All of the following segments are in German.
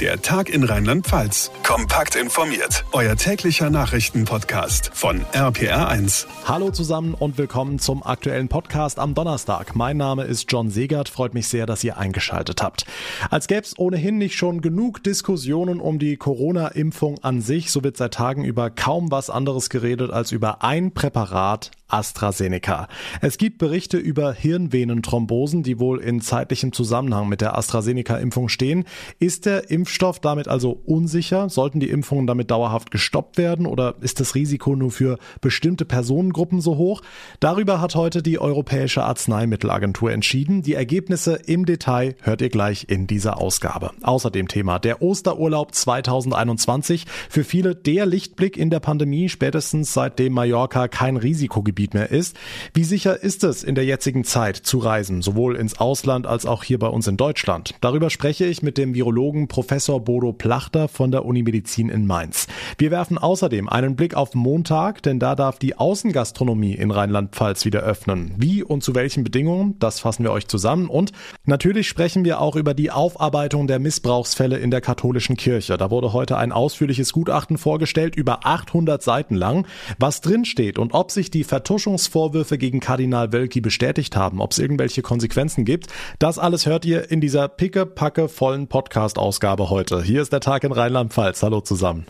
Der Tag in Rheinland-Pfalz. Kompakt informiert. Euer täglicher Nachrichtenpodcast von RPR1. Hallo zusammen und willkommen zum aktuellen Podcast am Donnerstag. Mein Name ist John Segert. Freut mich sehr, dass ihr eingeschaltet habt. Als gäbe es ohnehin nicht schon genug Diskussionen um die Corona-Impfung an sich, so wird seit Tagen über kaum was anderes geredet als über ein Präparat, AstraZeneca. Es gibt Berichte über Hirnvenenthrombosen, die wohl in zeitlichem Zusammenhang mit der AstraZeneca-Impfung stehen. Ist der Impfstoff damit also unsicher? Sollten die Impfungen damit dauerhaft gestoppt werden oder ist das Risiko nur für bestimmte Personengruppen so hoch? Darüber hat heute die Europäische Arzneimittelagentur entschieden. Die Ergebnisse im Detail hört ihr gleich in dieser Ausgabe. Außerdem Thema der Osterurlaub 2021. Für viele der Lichtblick in der Pandemie, spätestens seitdem Mallorca kein Risikogebiet Gebiet mehr ist. Wie sicher ist es in der jetzigen Zeit zu reisen, sowohl ins Ausland als auch hier bei uns in Deutschland? Darüber spreche ich mit dem Virologen Professor Bodo Plachter von der Unimedizin in Mainz. Wir werfen außerdem einen Blick auf Montag, denn da darf die Außengastronomie in Rheinland-Pfalz wieder öffnen. Wie und zu welchen Bedingungen, das fassen wir euch zusammen und natürlich sprechen wir auch über die Aufarbeitung der Missbrauchsfälle in der katholischen Kirche. Da wurde heute ein ausführliches Gutachten vorgestellt, über 800 Seiten lang. Was drinsteht und ob sich die Vertuschung Vertuschungsvorwürfe gegen Kardinal Wölki bestätigt haben, ob es irgendwelche Konsequenzen gibt. Das alles hört ihr in dieser picke-packe vollen Podcast-Ausgabe heute. Hier ist der Tag in Rheinland-Pfalz. Hallo zusammen.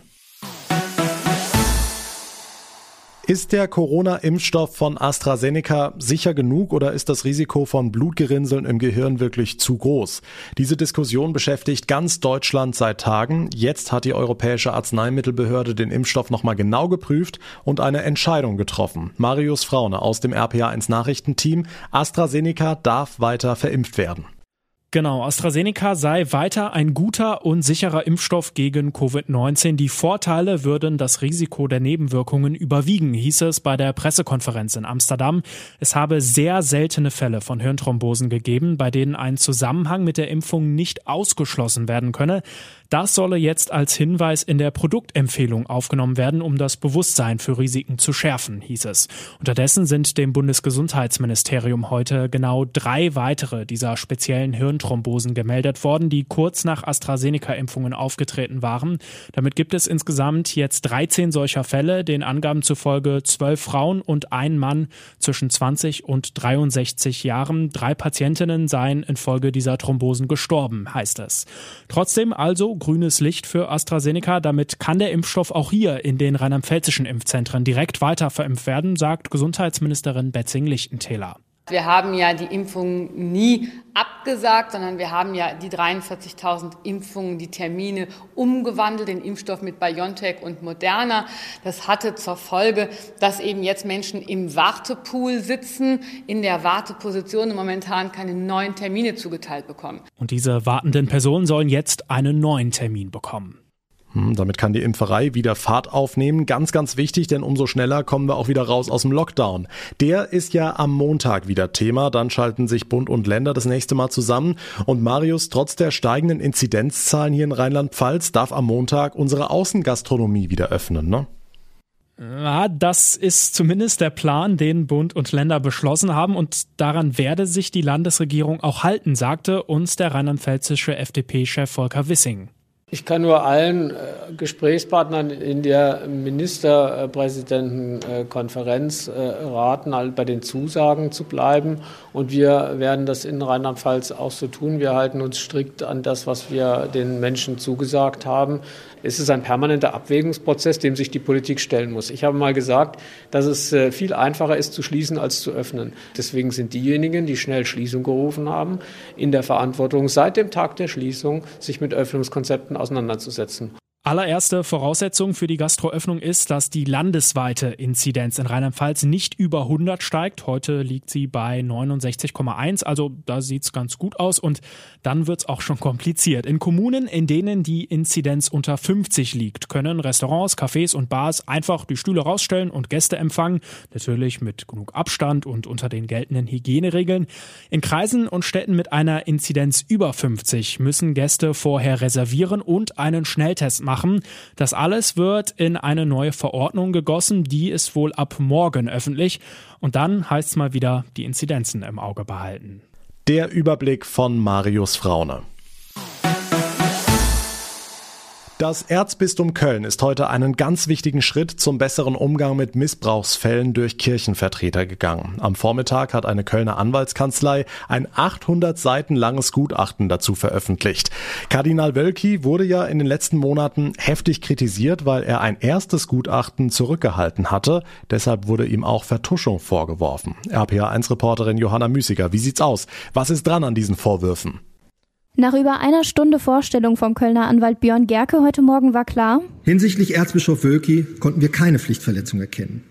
Ist der Corona-Impfstoff von AstraZeneca sicher genug oder ist das Risiko von Blutgerinnseln im Gehirn wirklich zu groß? Diese Diskussion beschäftigt ganz Deutschland seit Tagen. Jetzt hat die Europäische Arzneimittelbehörde den Impfstoff nochmal genau geprüft und eine Entscheidung getroffen. Marius Fraune aus dem RPA1 Nachrichtenteam. AstraZeneca darf weiter verimpft werden. Genau, AstraZeneca sei weiter ein guter und sicherer Impfstoff gegen Covid-19. Die Vorteile würden das Risiko der Nebenwirkungen überwiegen, hieß es bei der Pressekonferenz in Amsterdam. Es habe sehr seltene Fälle von Hirnthrombosen gegeben, bei denen ein Zusammenhang mit der Impfung nicht ausgeschlossen werden könne. Das solle jetzt als Hinweis in der Produktempfehlung aufgenommen werden, um das Bewusstsein für Risiken zu schärfen, hieß es. Unterdessen sind dem Bundesgesundheitsministerium heute genau drei weitere dieser speziellen Hirnthrombosen gemeldet worden, die kurz nach AstraZeneca-Impfungen aufgetreten waren. Damit gibt es insgesamt jetzt 13 solcher Fälle, den Angaben zufolge zwölf Frauen und ein Mann zwischen 20 und 63 Jahren. Drei Patientinnen seien infolge dieser Thrombosen gestorben, heißt es. Trotzdem also grünes Licht für AstraZeneca. Damit kann der Impfstoff auch hier in den rheinland-pfälzischen Impfzentren direkt weiter verimpft werden, sagt Gesundheitsministerin Betzing-Lichtentäler. Wir haben ja die Impfungen nie abgesagt, sondern wir haben ja die 43.000 Impfungen, die Termine umgewandelt, den Impfstoff mit BioNTech und Moderna. Das hatte zur Folge, dass eben jetzt Menschen im Wartepool sitzen, in der Warteposition und momentan keine neuen Termine zugeteilt bekommen. Und diese wartenden Personen sollen jetzt einen neuen Termin bekommen. Hm, damit kann die Impferei wieder Fahrt aufnehmen. Ganz, ganz wichtig, denn umso schneller kommen wir auch wieder raus aus dem Lockdown. Der ist ja am Montag wieder Thema. Dann schalten sich Bund und Länder das nächste Mal zusammen. Und Marius, trotz der steigenden Inzidenzzahlen hier in Rheinland-Pfalz darf am Montag unsere Außengastronomie wieder öffnen, ne? Ja, das ist zumindest der Plan, den Bund und Länder beschlossen haben und daran werde sich die Landesregierung auch halten, sagte uns der rheinland-pfälzische FDP-Chef Volker Wissing. Ich kann nur allen äh, Gesprächspartnern in der Ministerpräsidentenkonferenz äh, raten, bei den Zusagen zu bleiben. Und wir werden das in Rheinland-Pfalz auch so tun. Wir halten uns strikt an das, was wir den Menschen zugesagt haben. Es ist ein permanenter Abwägungsprozess, dem sich die Politik stellen muss. Ich habe mal gesagt, dass es äh, viel einfacher ist zu schließen als zu öffnen. Deswegen sind diejenigen, die schnell Schließung gerufen haben, in der Verantwortung, seit dem Tag der Schließung sich mit Öffnungskonzepten auseinanderzusetzen. Allererste Voraussetzung für die Gastroöffnung ist, dass die landesweite Inzidenz in Rheinland-Pfalz nicht über 100 steigt. Heute liegt sie bei 69,1, also da sieht's ganz gut aus und dann wird's auch schon kompliziert. In Kommunen, in denen die Inzidenz unter 50 liegt, können Restaurants, Cafés und Bars einfach die Stühle rausstellen und Gäste empfangen, natürlich mit genug Abstand und unter den geltenden Hygieneregeln. In Kreisen und Städten mit einer Inzidenz über 50 müssen Gäste vorher reservieren und einen Schnelltest machen machen. Das alles wird in eine neue Verordnung gegossen, die ist wohl ab morgen öffentlich. Und dann heißt es mal wieder, die Inzidenzen im Auge behalten. Der Überblick von Marius Fraune. Das Erzbistum Köln ist heute einen ganz wichtigen Schritt zum besseren Umgang mit Missbrauchsfällen durch Kirchenvertreter gegangen. Am Vormittag hat eine Kölner Anwaltskanzlei ein 800 Seiten langes Gutachten dazu veröffentlicht. Kardinal Wölki wurde ja in den letzten Monaten heftig kritisiert, weil er ein erstes Gutachten zurückgehalten hatte. Deshalb wurde ihm auch Vertuschung vorgeworfen. RPA1-Reporterin Johanna Müßiger, wie sieht's aus? Was ist dran an diesen Vorwürfen? Nach über einer Stunde Vorstellung vom Kölner Anwalt Björn Gerke heute Morgen war klar, hinsichtlich Erzbischof Wölki konnten wir keine Pflichtverletzung erkennen.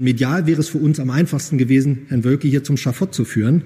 Medial wäre es für uns am einfachsten gewesen, Herrn Wölki hier zum Schafott zu führen.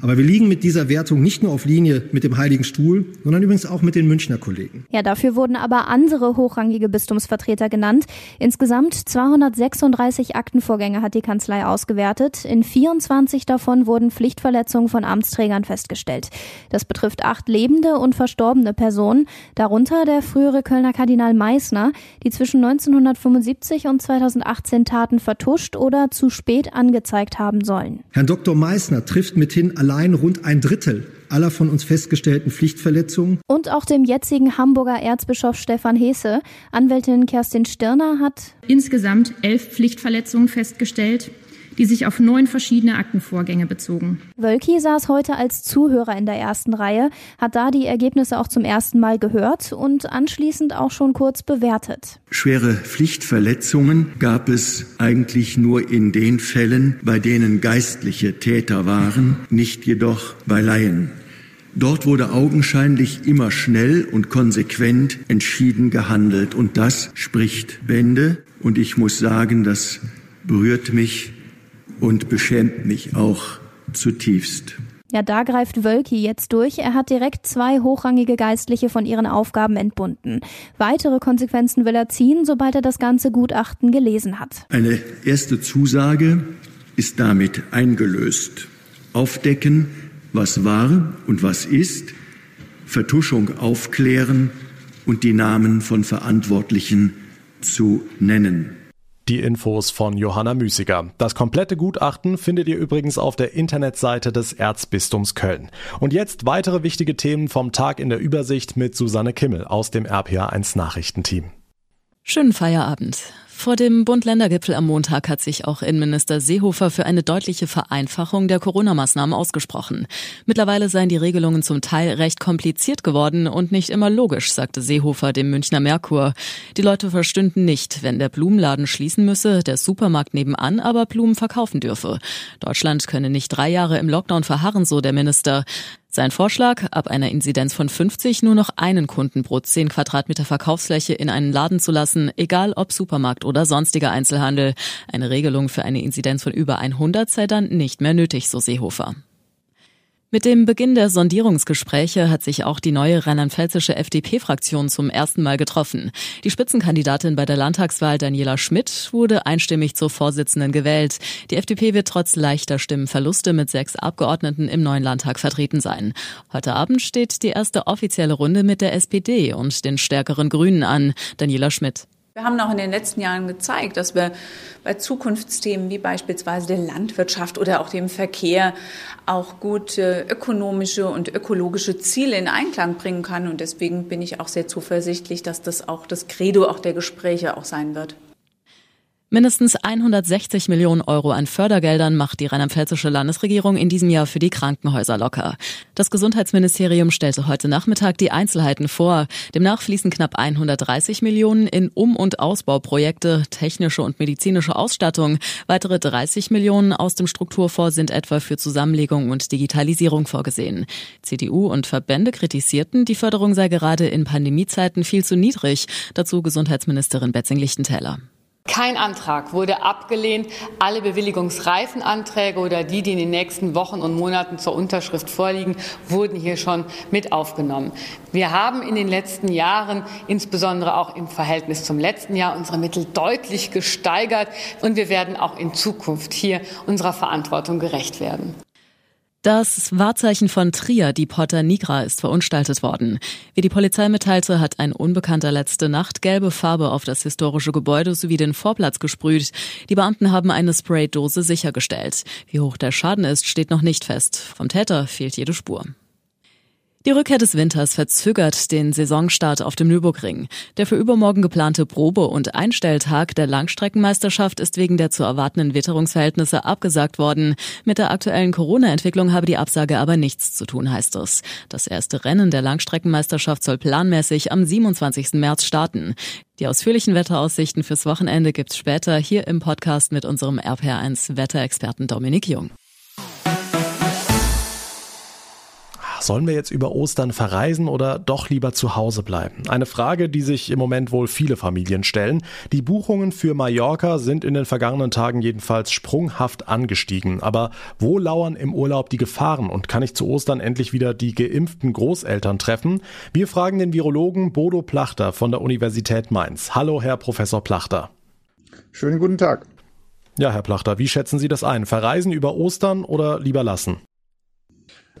Aber wir liegen mit dieser Wertung nicht nur auf Linie mit dem Heiligen Stuhl, sondern übrigens auch mit den Münchner Kollegen. Ja, dafür wurden aber andere hochrangige Bistumsvertreter genannt. Insgesamt 236 Aktenvorgänge hat die Kanzlei ausgewertet. In 24 davon wurden Pflichtverletzungen von Amtsträgern festgestellt. Das betrifft acht lebende und verstorbene Personen, darunter der frühere Kölner Kardinal Meissner, die zwischen 1975 und 2018 Taten vertuscht oder zu spät angezeigt haben sollen. Herrn Dr. Meissner trifft mithin allein rund ein Drittel aller von uns festgestellten Pflichtverletzungen. Und auch dem jetzigen Hamburger Erzbischof Stefan Hesse. Anwältin Kerstin Stirner hat insgesamt elf Pflichtverletzungen festgestellt die sich auf neun verschiedene Aktenvorgänge bezogen. Wölki saß heute als Zuhörer in der ersten Reihe, hat da die Ergebnisse auch zum ersten Mal gehört und anschließend auch schon kurz bewertet. Schwere Pflichtverletzungen gab es eigentlich nur in den Fällen, bei denen geistliche Täter waren, nicht jedoch bei Laien. Dort wurde augenscheinlich immer schnell und konsequent entschieden gehandelt und das spricht Bände und ich muss sagen, das berührt mich und beschämt mich auch zutiefst. Ja, da greift Wölki jetzt durch. Er hat direkt zwei hochrangige Geistliche von ihren Aufgaben entbunden. Weitere Konsequenzen will er ziehen, sobald er das ganze Gutachten gelesen hat. Eine erste Zusage ist damit eingelöst. Aufdecken, was war und was ist, Vertuschung aufklären und die Namen von Verantwortlichen zu nennen. Die Infos von Johanna Müßiger. Das komplette Gutachten findet ihr übrigens auf der Internetseite des Erzbistums Köln. Und jetzt weitere wichtige Themen vom Tag in der Übersicht mit Susanne Kimmel aus dem RPA1 Nachrichtenteam. Schönen Feierabend. Vor dem Bund-Länder-Gipfel am Montag hat sich auch Innenminister Seehofer für eine deutliche Vereinfachung der Corona-Maßnahmen ausgesprochen. Mittlerweile seien die Regelungen zum Teil recht kompliziert geworden und nicht immer logisch, sagte Seehofer dem Münchner Merkur. Die Leute verstünden nicht, wenn der Blumenladen schließen müsse, der Supermarkt nebenan aber Blumen verkaufen dürfe. Deutschland könne nicht drei Jahre im Lockdown verharren, so der Minister. Sein Vorschlag, ab einer Inzidenz von 50 nur noch einen Kunden pro 10 Quadratmeter Verkaufsfläche in einen Laden zu lassen, egal ob Supermarkt oder sonstiger Einzelhandel. Eine Regelung für eine Inzidenz von über 100 sei dann nicht mehr nötig, so Seehofer. Mit dem Beginn der Sondierungsgespräche hat sich auch die neue rheinland-pfälzische FDP-Fraktion zum ersten Mal getroffen. Die Spitzenkandidatin bei der Landtagswahl Daniela Schmidt wurde einstimmig zur Vorsitzenden gewählt. Die FDP wird trotz leichter Stimmenverluste mit sechs Abgeordneten im neuen Landtag vertreten sein. Heute Abend steht die erste offizielle Runde mit der SPD und den stärkeren Grünen an. Daniela Schmidt. Wir haben auch in den letzten Jahren gezeigt, dass wir bei Zukunftsthemen wie beispielsweise der Landwirtschaft oder auch dem Verkehr auch gute ökonomische und ökologische Ziele in Einklang bringen kann. Und deswegen bin ich auch sehr zuversichtlich, dass das auch das Credo auch der Gespräche auch sein wird. Mindestens 160 Millionen Euro an Fördergeldern macht die rheinland-pfälzische Landesregierung in diesem Jahr für die Krankenhäuser locker. Das Gesundheitsministerium stellte heute Nachmittag die Einzelheiten vor. Demnach fließen knapp 130 Millionen in Um- und Ausbauprojekte, technische und medizinische Ausstattung. Weitere 30 Millionen aus dem Strukturfonds sind etwa für Zusammenlegung und Digitalisierung vorgesehen. CDU und Verbände kritisierten, die Förderung sei gerade in Pandemiezeiten viel zu niedrig. Dazu Gesundheitsministerin Betzing-Lichtentäler. Kein Antrag wurde abgelehnt. Alle bewilligungsreifen Anträge oder die, die in den nächsten Wochen und Monaten zur Unterschrift vorliegen, wurden hier schon mit aufgenommen. Wir haben in den letzten Jahren, insbesondere auch im Verhältnis zum letzten Jahr, unsere Mittel deutlich gesteigert und wir werden auch in Zukunft hier unserer Verantwortung gerecht werden. Das Wahrzeichen von Trier, die Porta Nigra, ist verunstaltet worden. Wie die Polizei mitteilte, hat ein Unbekannter letzte Nacht gelbe Farbe auf das historische Gebäude sowie den Vorplatz gesprüht. Die Beamten haben eine Spraydose sichergestellt. Wie hoch der Schaden ist, steht noch nicht fest. Vom Täter fehlt jede Spur. Die Rückkehr des Winters verzögert den Saisonstart auf dem Nürburgring. Der für übermorgen geplante Probe- und Einstelltag der Langstreckenmeisterschaft ist wegen der zu erwartenden Witterungsverhältnisse abgesagt worden. Mit der aktuellen Corona-Entwicklung habe die Absage aber nichts zu tun, heißt es. Das erste Rennen der Langstreckenmeisterschaft soll planmäßig am 27. März starten. Die ausführlichen Wetteraussichten fürs Wochenende gibt's später hier im Podcast mit unserem RPR1 Wetterexperten Dominik Jung. Sollen wir jetzt über Ostern verreisen oder doch lieber zu Hause bleiben? Eine Frage, die sich im Moment wohl viele Familien stellen. Die Buchungen für Mallorca sind in den vergangenen Tagen jedenfalls sprunghaft angestiegen. Aber wo lauern im Urlaub die Gefahren und kann ich zu Ostern endlich wieder die geimpften Großeltern treffen? Wir fragen den Virologen Bodo Plachter von der Universität Mainz. Hallo, Herr Professor Plachter. Schönen guten Tag. Ja, Herr Plachter, wie schätzen Sie das ein? Verreisen über Ostern oder lieber lassen?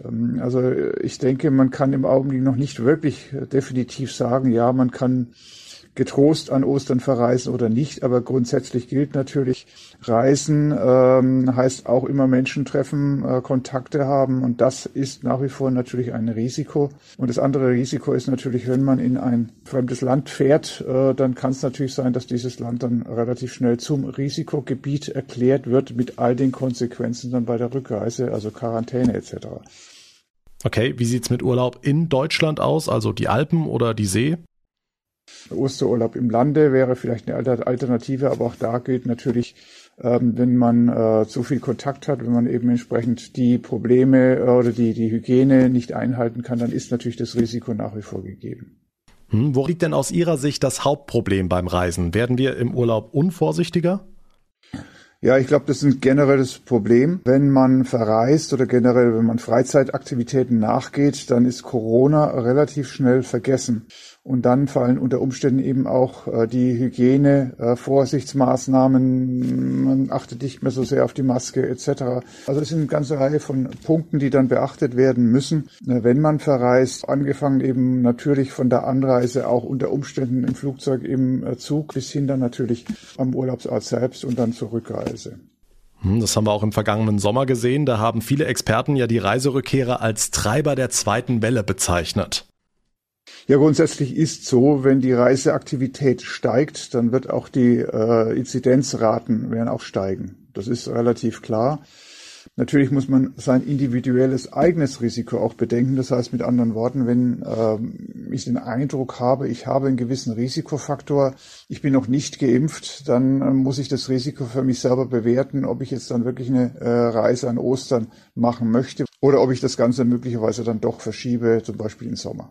Ähm, also ich denke, man kann im Augenblick noch nicht wirklich definitiv sagen, ja, man kann getrost an Ostern verreisen oder nicht, aber grundsätzlich gilt natürlich, Reisen ähm, heißt auch immer Menschen treffen, äh, Kontakte haben und das ist nach wie vor natürlich ein Risiko. Und das andere Risiko ist natürlich, wenn man in ein fremdes Land fährt, äh, dann kann es natürlich sein, dass dieses Land dann relativ schnell zum Risikogebiet erklärt wird mit all den Konsequenzen dann bei der Rückreise, also Quarantäne etc. Okay, wie sieht's mit Urlaub in Deutschland aus, also die Alpen oder die See? Osterurlaub im Lande wäre vielleicht eine Alternative, aber auch da gilt natürlich, ähm, wenn man äh, zu viel Kontakt hat, wenn man eben entsprechend die Probleme äh, oder die, die Hygiene nicht einhalten kann, dann ist natürlich das Risiko nach wie vor gegeben. Hm, wo liegt denn aus Ihrer Sicht das Hauptproblem beim Reisen? Werden wir im Urlaub unvorsichtiger? Ja, ich glaube, das ist ein generelles Problem. Wenn man verreist oder generell, wenn man Freizeitaktivitäten nachgeht, dann ist Corona relativ schnell vergessen. Und dann fallen unter Umständen eben auch äh, die Hygiene, äh, Vorsichtsmaßnahmen, man achtet nicht mehr so sehr auf die Maske etc. Also es sind eine ganze Reihe von Punkten, die dann beachtet werden müssen, äh, wenn man verreist. Angefangen eben natürlich von der Anreise auch unter Umständen im Flugzeug, im äh, Zug bis hin dann natürlich am Urlaubsort selbst und dann zur Rückreise. Hm, das haben wir auch im vergangenen Sommer gesehen. Da haben viele Experten ja die Reiserückkehrer als Treiber der zweiten Welle bezeichnet. Ja, grundsätzlich ist so, wenn die Reiseaktivität steigt, dann wird auch die äh, Inzidenzraten werden auch steigen. Das ist relativ klar. Natürlich muss man sein individuelles eigenes Risiko auch bedenken. Das heißt mit anderen Worten, wenn ähm, ich den Eindruck habe, ich habe einen gewissen Risikofaktor, ich bin noch nicht geimpft, dann äh, muss ich das Risiko für mich selber bewerten, ob ich jetzt dann wirklich eine äh, Reise an Ostern machen möchte oder ob ich das Ganze möglicherweise dann doch verschiebe, zum Beispiel im Sommer.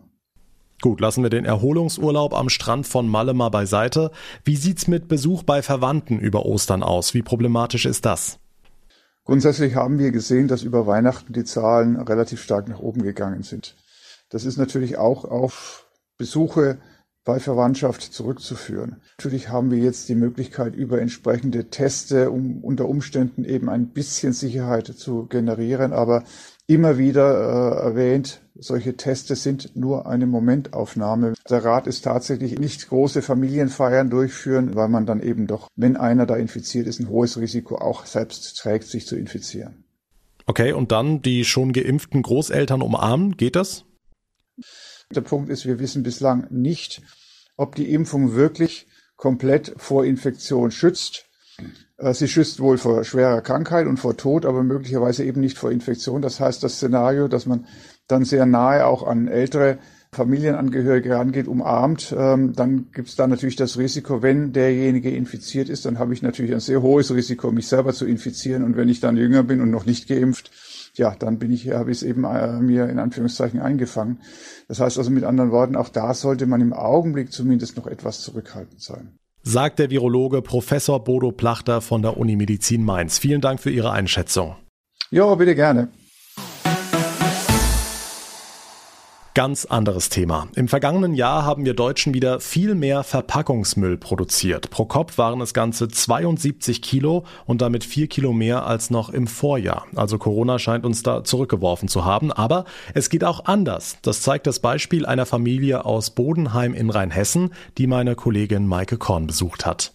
Gut, lassen wir den Erholungsurlaub am Strand von Malle mal beiseite. Wie sieht's mit Besuch bei Verwandten über Ostern aus? Wie problematisch ist das? Grundsätzlich haben wir gesehen, dass über Weihnachten die Zahlen relativ stark nach oben gegangen sind. Das ist natürlich auch auf Besuche bei Verwandtschaft zurückzuführen. Natürlich haben wir jetzt die Möglichkeit, über entsprechende Teste, um unter Umständen eben ein bisschen Sicherheit zu generieren, aber immer wieder äh, erwähnt, solche Tests sind nur eine Momentaufnahme. Der Rat ist tatsächlich nicht große Familienfeiern durchführen, weil man dann eben doch, wenn einer da infiziert ist, ein hohes Risiko auch selbst trägt, sich zu infizieren. Okay, und dann die schon geimpften Großeltern umarmen, geht das? Der Punkt ist, wir wissen bislang nicht, ob die Impfung wirklich komplett vor Infektion schützt. Äh, sie schützt wohl vor schwerer Krankheit und vor Tod, aber möglicherweise eben nicht vor Infektion. Das heißt, das Szenario, dass man dann sehr nahe auch an ältere Familienangehörige rangeht, umarmt, ähm, dann gibt es da natürlich das Risiko, wenn derjenige infiziert ist, dann habe ich natürlich ein sehr hohes Risiko, mich selber zu infizieren. Und wenn ich dann jünger bin und noch nicht geimpft, ja, dann bin ich, habe ich es eben äh, mir in Anführungszeichen eingefangen. Das heißt also mit anderen Worten, auch da sollte man im Augenblick zumindest noch etwas zurückhaltend sein sagt der Virologe Professor Bodo Plachter von der Uni Medizin Mainz. Vielen Dank für Ihre Einschätzung. Ja, bitte gerne. Ganz anderes Thema. Im vergangenen Jahr haben wir Deutschen wieder viel mehr Verpackungsmüll produziert. Pro Kopf waren es ganze 72 Kilo und damit vier Kilo mehr als noch im Vorjahr. Also Corona scheint uns da zurückgeworfen zu haben. Aber es geht auch anders. Das zeigt das Beispiel einer Familie aus Bodenheim in Rheinhessen, die meine Kollegin Maike Korn besucht hat.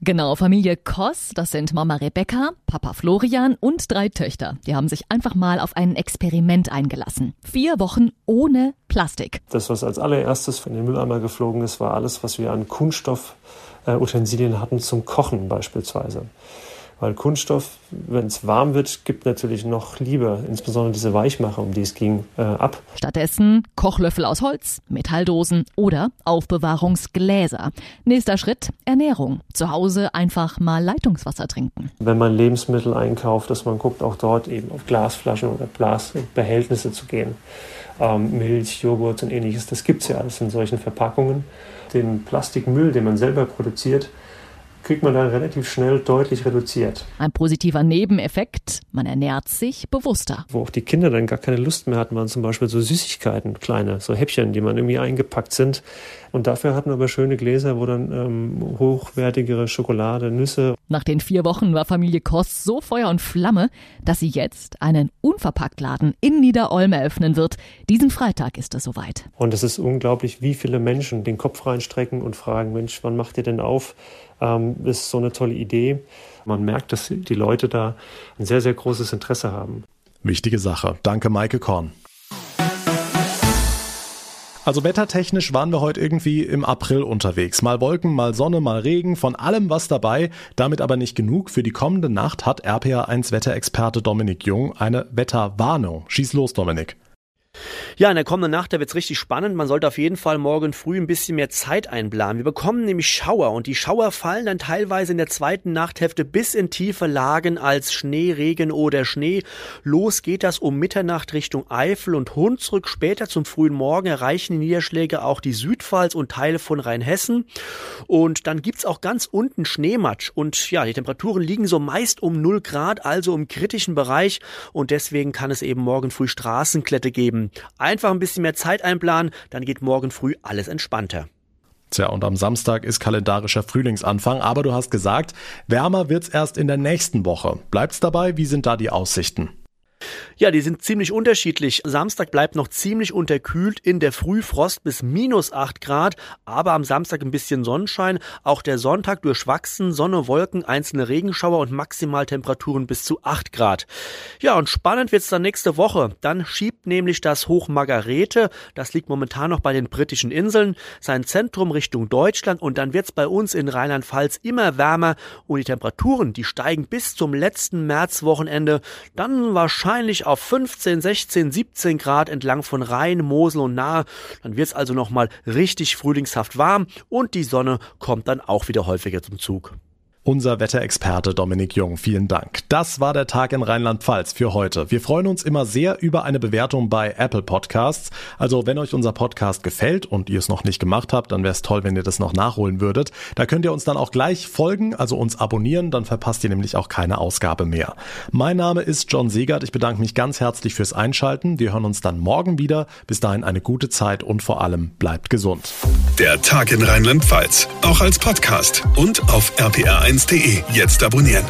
Genau, Familie Koss, das sind Mama Rebecca, Papa Florian und drei Töchter. Die haben sich einfach mal auf ein Experiment eingelassen. Vier Wochen ohne Plastik. Das, was als allererstes von den Mülleimer geflogen ist, war alles, was wir an Kunststoffutensilien hatten zum Kochen beispielsweise. Weil Kunststoff, wenn es warm wird, gibt natürlich noch Liebe, insbesondere diese Weichmacher, um die es ging, äh, ab. Stattdessen Kochlöffel aus Holz, Metalldosen oder Aufbewahrungsgläser. Nächster Schritt, Ernährung. Zu Hause einfach mal Leitungswasser trinken. Wenn man Lebensmittel einkauft, dass man guckt, auch dort eben auf Glasflaschen oder Glasbehältnisse zu gehen. Ähm, Milch, Joghurt und ähnliches, das gibt es ja alles in solchen Verpackungen. Den Plastikmüll, den man selber produziert, kriegt man dann relativ schnell deutlich reduziert. Ein positiver Nebeneffekt, man ernährt sich bewusster. Wo auch die Kinder dann gar keine Lust mehr hatten, waren zum Beispiel so Süßigkeiten, kleine, so Häppchen, die man irgendwie eingepackt sind. Und dafür hatten wir aber schöne Gläser, wo dann ähm, hochwertigere Schokolade, Nüsse. Nach den vier Wochen war Familie Kost so Feuer und Flamme, dass sie jetzt einen Unverpacktladen in Niederolm eröffnen wird. Diesen Freitag ist es soweit. Und es ist unglaublich, wie viele Menschen den Kopf reinstrecken und fragen, Mensch, wann macht ihr denn auf? Ähm, ist so eine tolle Idee. Man merkt, dass die Leute da ein sehr, sehr großes Interesse haben. Wichtige Sache. Danke, Maike Korn. Also wettertechnisch waren wir heute irgendwie im April unterwegs. Mal Wolken, mal Sonne, mal Regen, von allem was dabei. Damit aber nicht genug. Für die kommende Nacht hat RPA1 Wetterexperte Dominik Jung eine Wetterwarnung. Schieß los, Dominik. Ja, in der kommenden Nacht, da wird's richtig spannend. Man sollte auf jeden Fall morgen früh ein bisschen mehr Zeit einplanen. Wir bekommen nämlich Schauer und die Schauer fallen dann teilweise in der zweiten Nachthälfte bis in tiefe Lagen als Schnee, Regen oder Schnee. Los geht das um Mitternacht Richtung Eifel und Hunsrück. Später zum frühen Morgen erreichen die Niederschläge auch die Südpfalz und Teile von Rheinhessen. Und dann gibt's auch ganz unten Schneematsch. Und ja, die Temperaturen liegen so meist um 0 Grad, also im kritischen Bereich. Und deswegen kann es eben morgen früh Straßenklette geben. Einfach ein bisschen mehr Zeit einplanen, dann geht morgen früh alles entspannter. Tja, und am Samstag ist kalendarischer Frühlingsanfang, aber du hast gesagt, wärmer wird's erst in der nächsten Woche. Bleibt's dabei? Wie sind da die Aussichten? Ja, die sind ziemlich unterschiedlich. Samstag bleibt noch ziemlich unterkühlt, in der Frühfrost bis minus 8 Grad, aber am Samstag ein bisschen Sonnenschein. Auch der Sonntag durchwachsen, Sonne, Wolken, einzelne Regenschauer und Maximaltemperaturen bis zu 8 Grad. Ja, und spannend wird's dann nächste Woche. Dann schiebt nämlich das Hoch Margarete, das liegt momentan noch bei den britischen Inseln, sein Zentrum Richtung Deutschland und dann wird's bei uns in Rheinland-Pfalz immer wärmer und die Temperaturen, die steigen bis zum letzten Märzwochenende. Dann wahrscheinlich auf 15, 16, 17 Grad entlang von Rhein, Mosel und Nahe. Dann wird es also nochmal richtig frühlingshaft warm und die Sonne kommt dann auch wieder häufiger zum Zug. Unser Wetterexperte Dominik Jung, vielen Dank. Das war der Tag in Rheinland-Pfalz für heute. Wir freuen uns immer sehr über eine Bewertung bei Apple Podcasts. Also wenn euch unser Podcast gefällt und ihr es noch nicht gemacht habt, dann wäre es toll, wenn ihr das noch nachholen würdet. Da könnt ihr uns dann auch gleich folgen, also uns abonnieren, dann verpasst ihr nämlich auch keine Ausgabe mehr. Mein Name ist John Segert. Ich bedanke mich ganz herzlich fürs Einschalten. Wir hören uns dann morgen wieder. Bis dahin eine gute Zeit und vor allem bleibt gesund. Der Tag in Rheinland-Pfalz, auch als Podcast und auf rpr1 1.de. Jetzt abonnieren.